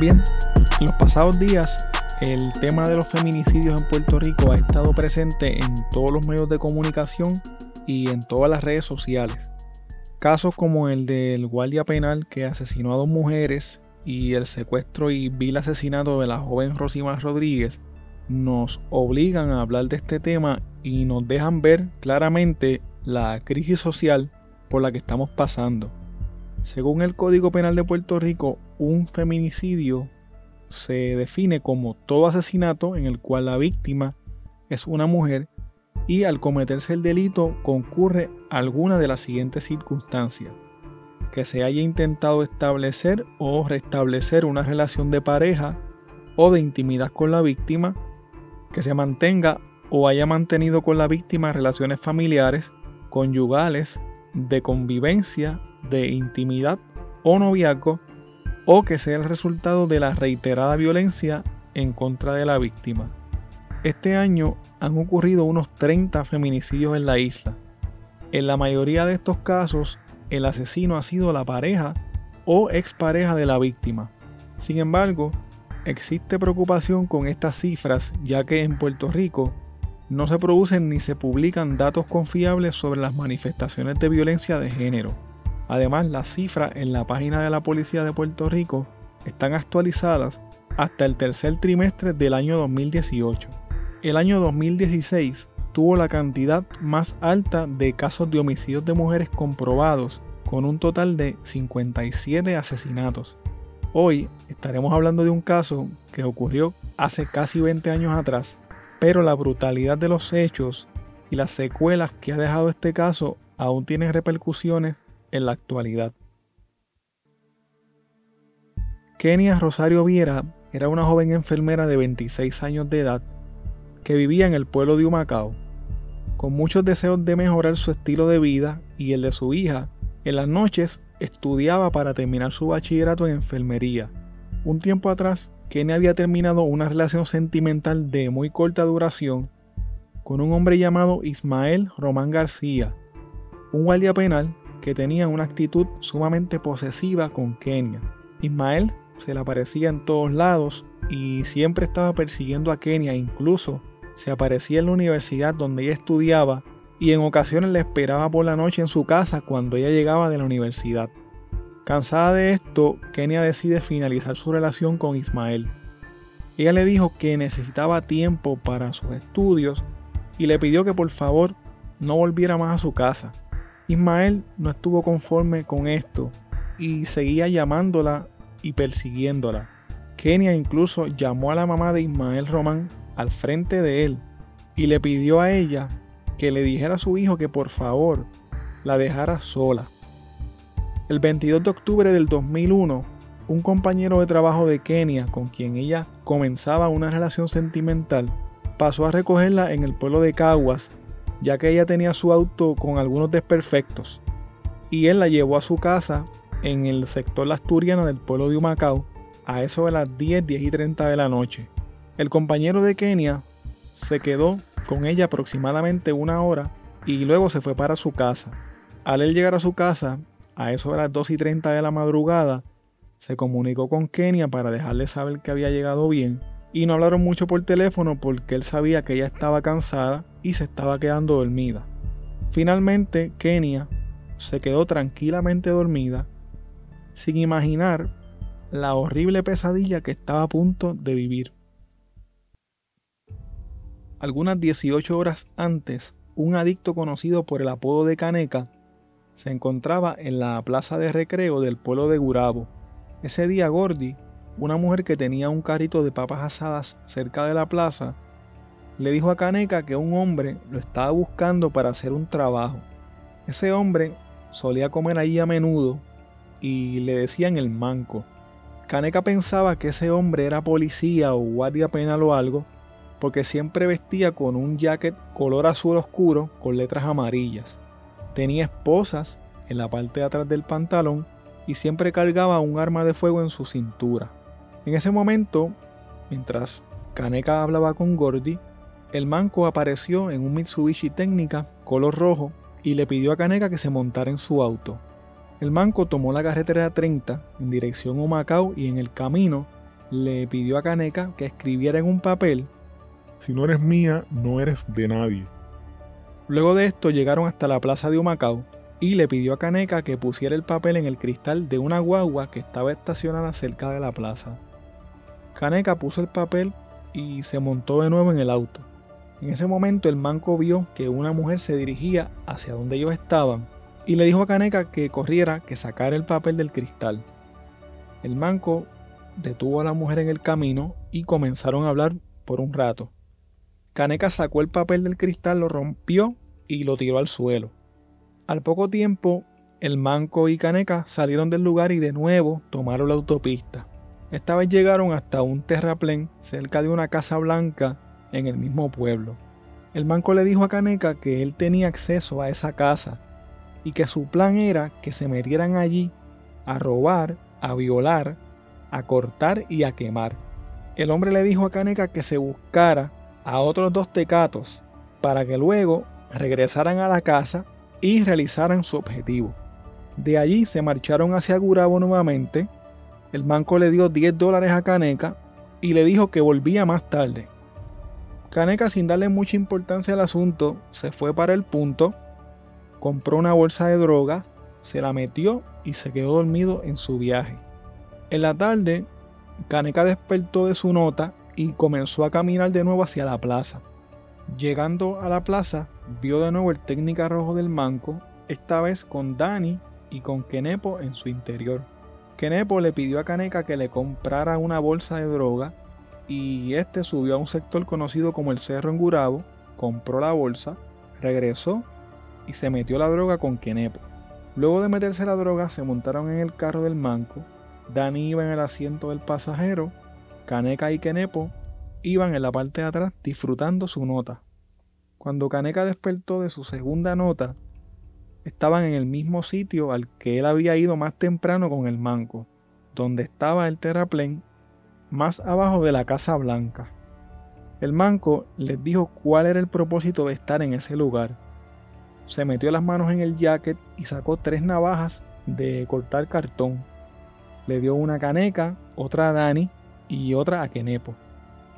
bien. En los pasados días, el tema de los feminicidios en Puerto Rico ha estado presente en todos los medios de comunicación y en todas las redes sociales. Casos como el del guardia penal que asesinó a dos mujeres y el secuestro y vil asesinato de la joven Rosimar Rodríguez nos obligan a hablar de este tema y nos dejan ver claramente la crisis social por la que estamos pasando. Según el Código Penal de Puerto Rico, un feminicidio se define como todo asesinato en el cual la víctima es una mujer y al cometerse el delito concurre alguna de las siguientes circunstancias. Que se haya intentado establecer o restablecer una relación de pareja o de intimidad con la víctima, que se mantenga o haya mantenido con la víctima relaciones familiares, conyugales, de convivencia, de intimidad o noviazgo, o que sea el resultado de la reiterada violencia en contra de la víctima. Este año han ocurrido unos 30 feminicidios en la isla. En la mayoría de estos casos, el asesino ha sido la pareja o expareja de la víctima. Sin embargo, existe preocupación con estas cifras ya que en Puerto Rico no se producen ni se publican datos confiables sobre las manifestaciones de violencia de género. Además, las cifras en la página de la Policía de Puerto Rico están actualizadas hasta el tercer trimestre del año 2018. El año 2016 tuvo la cantidad más alta de casos de homicidios de mujeres comprobados, con un total de 57 asesinatos. Hoy estaremos hablando de un caso que ocurrió hace casi 20 años atrás pero la brutalidad de los hechos y las secuelas que ha dejado este caso aún tienen repercusiones en la actualidad. Kenia Rosario Viera era una joven enfermera de 26 años de edad que vivía en el pueblo de Humacao, con muchos deseos de mejorar su estilo de vida y el de su hija. En las noches estudiaba para terminar su bachillerato en enfermería. Un tiempo atrás Kenia había terminado una relación sentimental de muy corta duración con un hombre llamado Ismael Román García, un guardia penal que tenía una actitud sumamente posesiva con Kenia. Ismael se le aparecía en todos lados y siempre estaba persiguiendo a Kenia, incluso se aparecía en la universidad donde ella estudiaba y en ocasiones le esperaba por la noche en su casa cuando ella llegaba de la universidad. Cansada de esto, Kenia decide finalizar su relación con Ismael. Ella le dijo que necesitaba tiempo para sus estudios y le pidió que por favor no volviera más a su casa. Ismael no estuvo conforme con esto y seguía llamándola y persiguiéndola. Kenia incluso llamó a la mamá de Ismael Román al frente de él y le pidió a ella que le dijera a su hijo que por favor la dejara sola. El 22 de octubre del 2001, un compañero de trabajo de Kenia con quien ella comenzaba una relación sentimental pasó a recogerla en el pueblo de Caguas, ya que ella tenía su auto con algunos desperfectos, y él la llevó a su casa en el sector asturiano del pueblo de Humacao a eso de las 10, 10 y 30 de la noche. El compañero de Kenia se quedó con ella aproximadamente una hora y luego se fue para su casa. Al él llegar a su casa, a eso de las 2 y 30 de la madrugada, se comunicó con Kenia para dejarle saber que había llegado bien y no hablaron mucho por teléfono porque él sabía que ella estaba cansada y se estaba quedando dormida. Finalmente, Kenia se quedó tranquilamente dormida sin imaginar la horrible pesadilla que estaba a punto de vivir. Algunas 18 horas antes, un adicto conocido por el apodo de Caneca se encontraba en la plaza de recreo del pueblo de Gurabo. Ese día Gordy, una mujer que tenía un carrito de papas asadas cerca de la plaza, le dijo a Caneca que un hombre lo estaba buscando para hacer un trabajo. Ese hombre solía comer allí a menudo y le decían el manco. Caneca pensaba que ese hombre era policía o guardia penal o algo, porque siempre vestía con un jacket color azul oscuro con letras amarillas. Tenía esposas en la parte de atrás del pantalón y siempre cargaba un arma de fuego en su cintura. En ese momento, mientras Kaneka hablaba con Gordy, el manco apareció en un Mitsubishi Técnica color rojo y le pidió a Kaneka que se montara en su auto. El manco tomó la carretera 30 en dirección a Macao y en el camino le pidió a Caneca que escribiera en un papel Si no eres mía, no eres de nadie. Luego de esto llegaron hasta la plaza de Humacao y le pidió a Caneca que pusiera el papel en el cristal de una guagua que estaba estacionada cerca de la plaza. Caneca puso el papel y se montó de nuevo en el auto. En ese momento el manco vio que una mujer se dirigía hacia donde ellos estaban y le dijo a Caneca que corriera, que sacara el papel del cristal. El manco detuvo a la mujer en el camino y comenzaron a hablar por un rato. Caneca sacó el papel del cristal, lo rompió y lo tiró al suelo. Al poco tiempo, el manco y Caneca salieron del lugar y de nuevo tomaron la autopista. Esta vez llegaron hasta un terraplén cerca de una casa blanca en el mismo pueblo. El manco le dijo a Caneca que él tenía acceso a esa casa y que su plan era que se metieran allí a robar, a violar, a cortar y a quemar. El hombre le dijo a Caneca que se buscara a otros dos tecatos para que luego regresaran a la casa y realizaran su objetivo. De allí se marcharon hacia Gurabo nuevamente. El manco le dio 10 dólares a Caneca y le dijo que volvía más tarde. Caneca, sin darle mucha importancia al asunto, se fue para el punto, compró una bolsa de droga, se la metió y se quedó dormido en su viaje. En la tarde, Caneca despertó de su nota y comenzó a caminar de nuevo hacia la plaza. Llegando a la plaza, vio de nuevo el técnica rojo del manco, esta vez con Dani y con Kenepo en su interior. Kenepo le pidió a Caneca que le comprara una bolsa de droga y este subió a un sector conocido como el Cerro en Gurabo, compró la bolsa, regresó y se metió la droga con Kenepo. Luego de meterse la droga, se montaron en el carro del manco Dani iba en el asiento del pasajero, Caneca y Kenepo iban en la parte de atrás disfrutando su nota. Cuando Caneca despertó de su segunda nota, estaban en el mismo sitio al que él había ido más temprano con el manco, donde estaba el terraplén más abajo de la Casa Blanca. El manco les dijo cuál era el propósito de estar en ese lugar. Se metió las manos en el jacket y sacó tres navajas de cortar cartón le dio una caneca, otra a Dani y otra a Kenepo.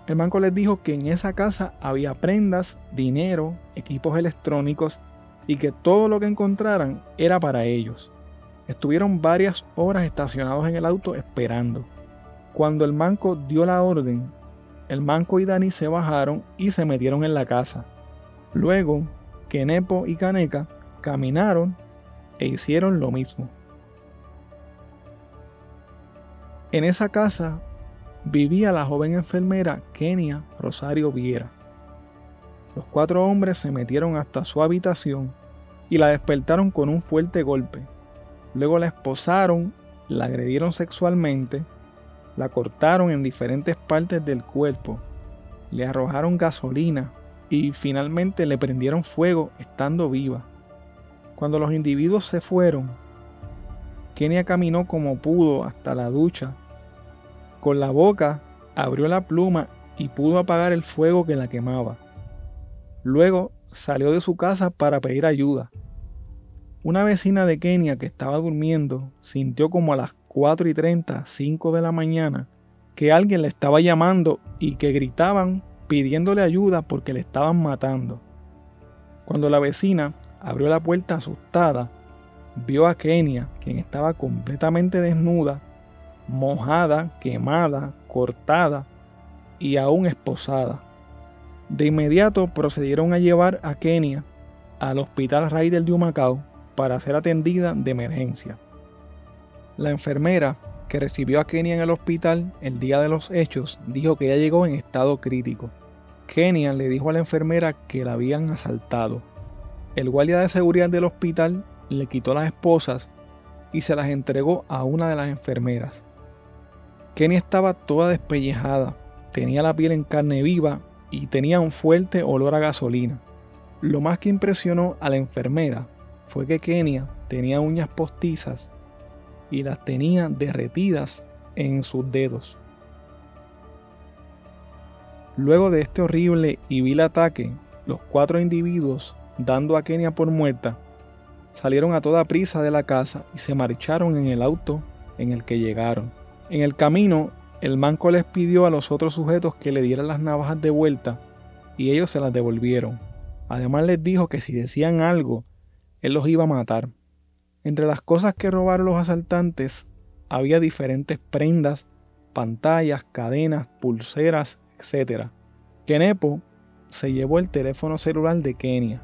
El manco les dijo que en esa casa había prendas, dinero, equipos electrónicos y que todo lo que encontraran era para ellos. Estuvieron varias horas estacionados en el auto esperando. Cuando el manco dio la orden, el manco y Dani se bajaron y se metieron en la casa. Luego, Kenepo y Caneca caminaron e hicieron lo mismo. En esa casa vivía la joven enfermera Kenia Rosario Viera. Los cuatro hombres se metieron hasta su habitación y la despertaron con un fuerte golpe. Luego la esposaron, la agredieron sexualmente, la cortaron en diferentes partes del cuerpo, le arrojaron gasolina y finalmente le prendieron fuego estando viva. Cuando los individuos se fueron, Kenia caminó como pudo hasta la ducha con la boca abrió la pluma y pudo apagar el fuego que la quemaba. Luego salió de su casa para pedir ayuda. Una vecina de Kenia que estaba durmiendo sintió como a las 4 y 30, 5 de la mañana, que alguien le estaba llamando y que gritaban pidiéndole ayuda porque le estaban matando. Cuando la vecina abrió la puerta asustada, vio a Kenia, quien estaba completamente desnuda, mojada, quemada, cortada y aún esposada. De inmediato procedieron a llevar a Kenia al hospital Raider de Humacao para ser atendida de emergencia. La enfermera que recibió a Kenia en el hospital el día de los hechos dijo que ya llegó en estado crítico. Kenia le dijo a la enfermera que la habían asaltado. El guardia de seguridad del hospital le quitó las esposas y se las entregó a una de las enfermeras. Kenny estaba toda despellejada, tenía la piel en carne viva y tenía un fuerte olor a gasolina. Lo más que impresionó a la enfermera fue que Kenia tenía uñas postizas y las tenía derretidas en sus dedos. Luego de este horrible y vil ataque, los cuatro individuos, dando a Kenia por muerta, salieron a toda prisa de la casa y se marcharon en el auto en el que llegaron. En el camino, el manco les pidió a los otros sujetos que le dieran las navajas de vuelta y ellos se las devolvieron. Además les dijo que si decían algo, él los iba a matar. Entre las cosas que robaron los asaltantes había diferentes prendas, pantallas, cadenas, pulseras, etc. Kenepo se llevó el teléfono celular de Kenia.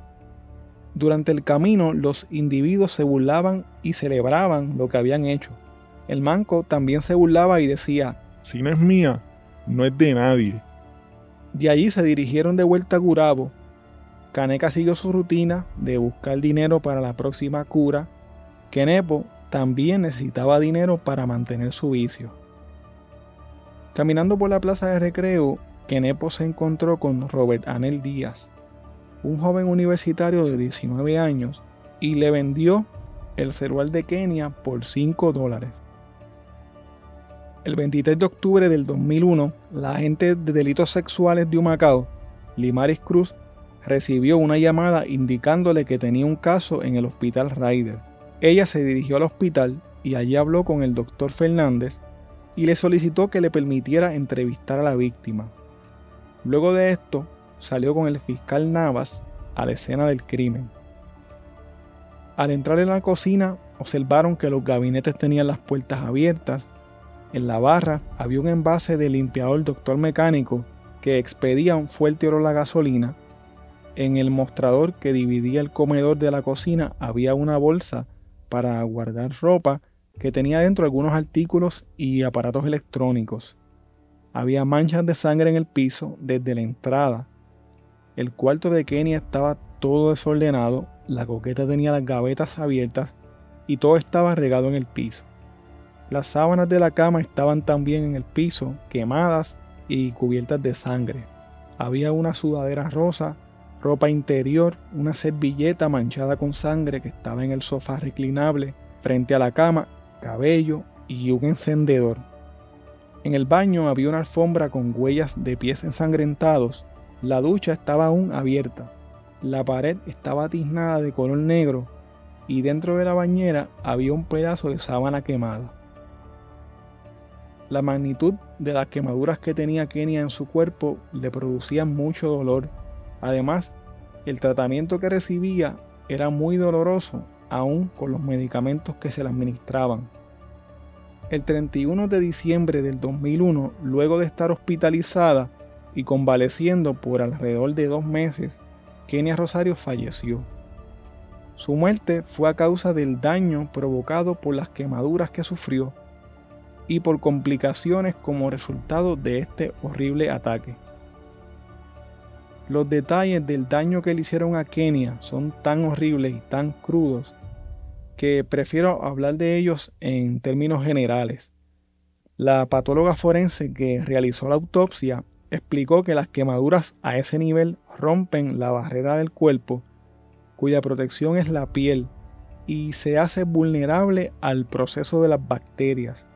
Durante el camino los individuos se burlaban y celebraban lo que habían hecho. El manco también se burlaba y decía, si no es mía, no es de nadie. De allí se dirigieron de vuelta a Gurabo. Caneca siguió su rutina de buscar dinero para la próxima cura. Kenepo también necesitaba dinero para mantener su vicio. Caminando por la plaza de recreo, Kenepo se encontró con Robert Anel Díaz, un joven universitario de 19 años, y le vendió el celular de Kenia por 5 dólares. El 23 de octubre del 2001, la agente de delitos sexuales de Humacao, Limaris Cruz, recibió una llamada indicándole que tenía un caso en el hospital Ryder. Ella se dirigió al hospital y allí habló con el doctor Fernández y le solicitó que le permitiera entrevistar a la víctima. Luego de esto, salió con el fiscal Navas a la escena del crimen. Al entrar en la cocina, observaron que los gabinetes tenían las puertas abiertas. En la barra había un envase de limpiador doctor mecánico que expedía un fuerte olor a gasolina. En el mostrador que dividía el comedor de la cocina había una bolsa para guardar ropa que tenía dentro algunos artículos y aparatos electrónicos. Había manchas de sangre en el piso desde la entrada. El cuarto de Kenia estaba todo desordenado, la coqueta tenía las gavetas abiertas y todo estaba regado en el piso. Las sábanas de la cama estaban también en el piso, quemadas y cubiertas de sangre. Había una sudadera rosa ropa interior, una servilleta manchada con sangre que estaba en el sofá reclinable frente a la cama, cabello y un encendedor. En el baño había una alfombra con huellas de pies ensangrentados. La ducha estaba aún abierta. La pared estaba tiznada de color negro y dentro de la bañera había un pedazo de sábana quemada. La magnitud de las quemaduras que tenía Kenia en su cuerpo le producía mucho dolor Además, el tratamiento que recibía era muy doloroso, aún con los medicamentos que se le administraban. El 31 de diciembre del 2001, luego de estar hospitalizada y convaleciendo por alrededor de dos meses, Kenia Rosario falleció. Su muerte fue a causa del daño provocado por las quemaduras que sufrió y por complicaciones como resultado de este horrible ataque. Los detalles del daño que le hicieron a Kenia son tan horribles y tan crudos que prefiero hablar de ellos en términos generales. La patóloga forense que realizó la autopsia explicó que las quemaduras a ese nivel rompen la barrera del cuerpo, cuya protección es la piel, y se hace vulnerable al proceso de las bacterias.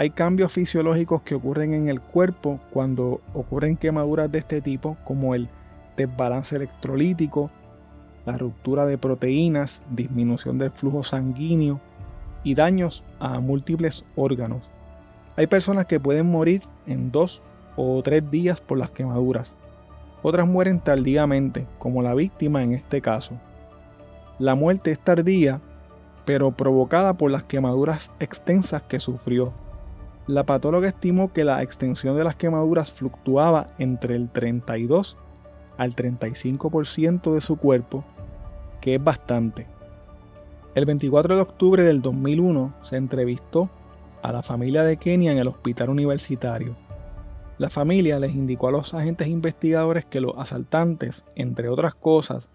Hay cambios fisiológicos que ocurren en el cuerpo cuando ocurren quemaduras de este tipo, como el desbalance electrolítico, la ruptura de proteínas, disminución del flujo sanguíneo y daños a múltiples órganos. Hay personas que pueden morir en dos o tres días por las quemaduras. Otras mueren tardíamente, como la víctima en este caso. La muerte es tardía, pero provocada por las quemaduras extensas que sufrió. La patóloga estimó que la extensión de las quemaduras fluctuaba entre el 32 al 35% de su cuerpo, que es bastante. El 24 de octubre del 2001 se entrevistó a la familia de Kenia en el hospital universitario. La familia les indicó a los agentes investigadores que los asaltantes, entre otras cosas,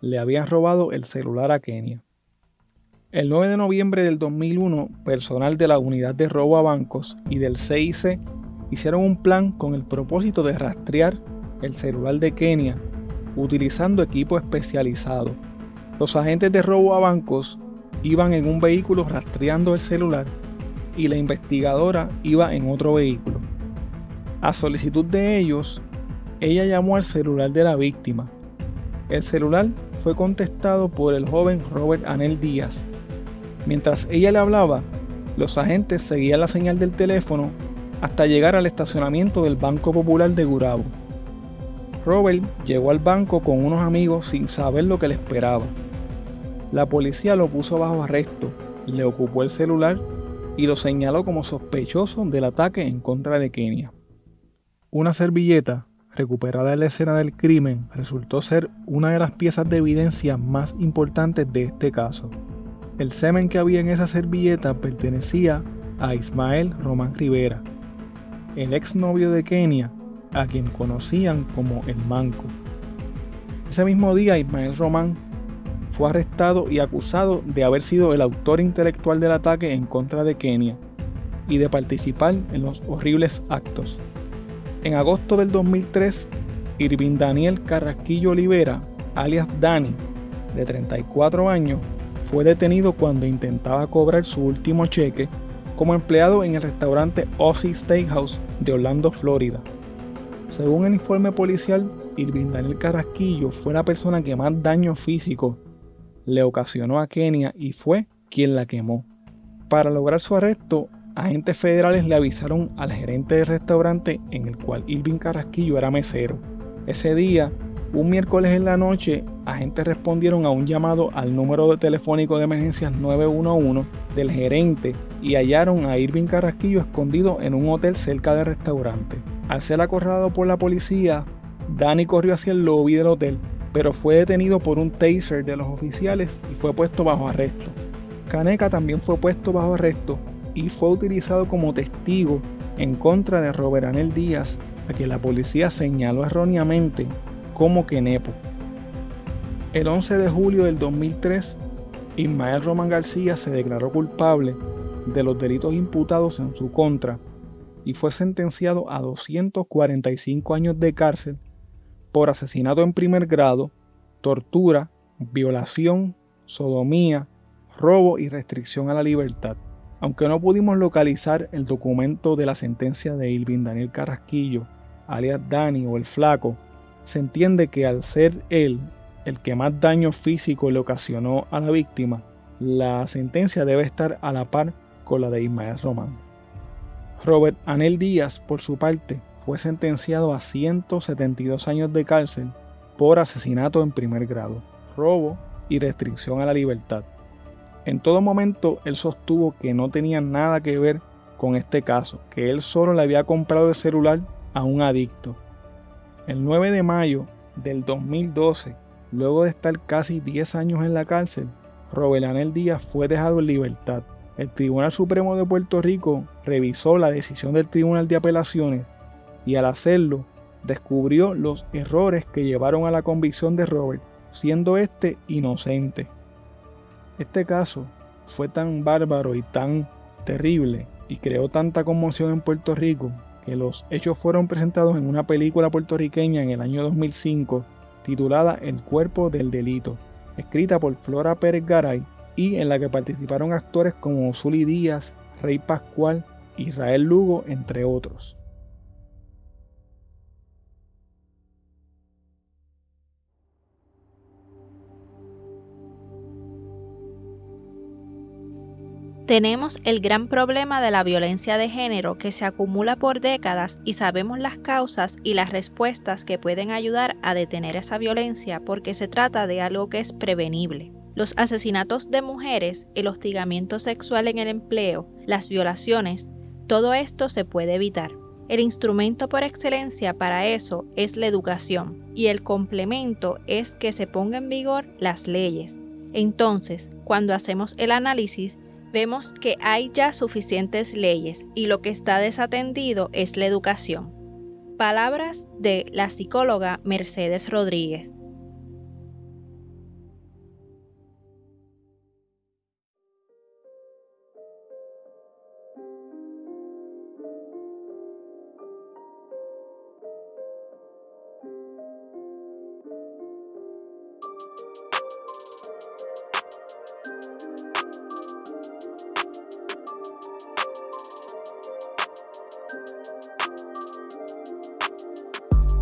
le habían robado el celular a Kenia. El 9 de noviembre del 2001, personal de la Unidad de Robo a Bancos y del CIC hicieron un plan con el propósito de rastrear el celular de Kenia utilizando equipo especializado. Los agentes de robo a bancos iban en un vehículo rastreando el celular y la investigadora iba en otro vehículo. A solicitud de ellos, ella llamó al celular de la víctima. El celular fue contestado por el joven Robert Anel Díaz. Mientras ella le hablaba, los agentes seguían la señal del teléfono hasta llegar al estacionamiento del Banco Popular de Gurabo. Robert llegó al banco con unos amigos sin saber lo que le esperaba. La policía lo puso bajo arresto, le ocupó el celular y lo señaló como sospechoso del ataque en contra de Kenia. Una servilleta recuperada en la escena del crimen resultó ser una de las piezas de evidencia más importantes de este caso. El semen que había en esa servilleta pertenecía a Ismael Román Rivera, el exnovio de Kenia, a quien conocían como el Manco. Ese mismo día Ismael Román fue arrestado y acusado de haber sido el autor intelectual del ataque en contra de Kenia y de participar en los horribles actos. En agosto del 2003, Irving Daniel Carrasquillo Olivera, alias Dani, de 34 años, fue detenido cuando intentaba cobrar su último cheque como empleado en el restaurante Ozzy Steakhouse de Orlando, Florida. Según el informe policial, Irving Daniel Carrasquillo fue la persona que más daño físico le ocasionó a Kenia y fue quien la quemó. Para lograr su arresto, agentes federales le avisaron al gerente del restaurante en el cual Irving Carrasquillo era mesero. Ese día, un miércoles en la noche, agentes respondieron a un llamado al número telefónico de emergencias 911 del gerente y hallaron a Irving Carrasquillo escondido en un hotel cerca del restaurante. Al ser acorralado por la policía, Danny corrió hacia el lobby del hotel, pero fue detenido por un taser de los oficiales y fue puesto bajo arresto. Caneca también fue puesto bajo arresto y fue utilizado como testigo en contra de Robert Anel Díaz, a quien la policía señaló erróneamente como Kenepo. El 11 de julio del 2003, Ismael Román García se declaró culpable de los delitos imputados en su contra y fue sentenciado a 245 años de cárcel por asesinato en primer grado, tortura, violación, sodomía, robo y restricción a la libertad. Aunque no pudimos localizar el documento de la sentencia de Ilvin Daniel Carrasquillo, alias Dani o el Flaco, se entiende que al ser él el que más daño físico le ocasionó a la víctima, la sentencia debe estar a la par con la de Ismael Román. Robert Anel Díaz, por su parte, fue sentenciado a 172 años de cárcel por asesinato en primer grado, robo y restricción a la libertad. En todo momento él sostuvo que no tenía nada que ver con este caso, que él solo le había comprado el celular a un adicto. El 9 de mayo del 2012, luego de estar casi 10 años en la cárcel, Robelanel Díaz fue dejado en libertad. El Tribunal Supremo de Puerto Rico revisó la decisión del Tribunal de Apelaciones y al hacerlo descubrió los errores que llevaron a la convicción de Robert, siendo este inocente. Este caso fue tan bárbaro y tan terrible y creó tanta conmoción en Puerto Rico que los hechos fueron presentados en una película puertorriqueña en el año 2005 titulada El cuerpo del delito, escrita por Flora Pérez Garay y en la que participaron actores como Zully Díaz, Rey Pascual, Israel Lugo, entre otros. Tenemos el gran problema de la violencia de género que se acumula por décadas y sabemos las causas y las respuestas que pueden ayudar a detener esa violencia porque se trata de algo que es prevenible. Los asesinatos de mujeres, el hostigamiento sexual en el empleo, las violaciones, todo esto se puede evitar. El instrumento por excelencia para eso es la educación y el complemento es que se pongan en vigor las leyes. Entonces, cuando hacemos el análisis, vemos que hay ya suficientes leyes y lo que está desatendido es la educación. Palabras de la psicóloga Mercedes Rodríguez.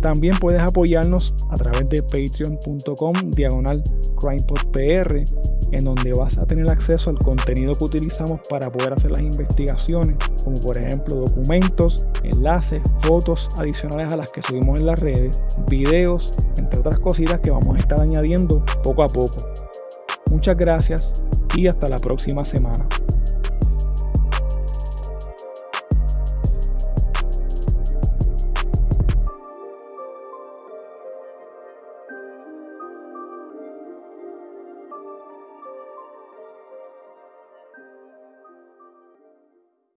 También puedes apoyarnos a través de patreon.com diagonal en donde vas a tener acceso al contenido que utilizamos para poder hacer las investigaciones, como por ejemplo documentos, enlaces, fotos adicionales a las que subimos en las redes, videos, entre otras cositas que vamos a estar añadiendo poco a poco. Muchas gracias y hasta la próxima semana.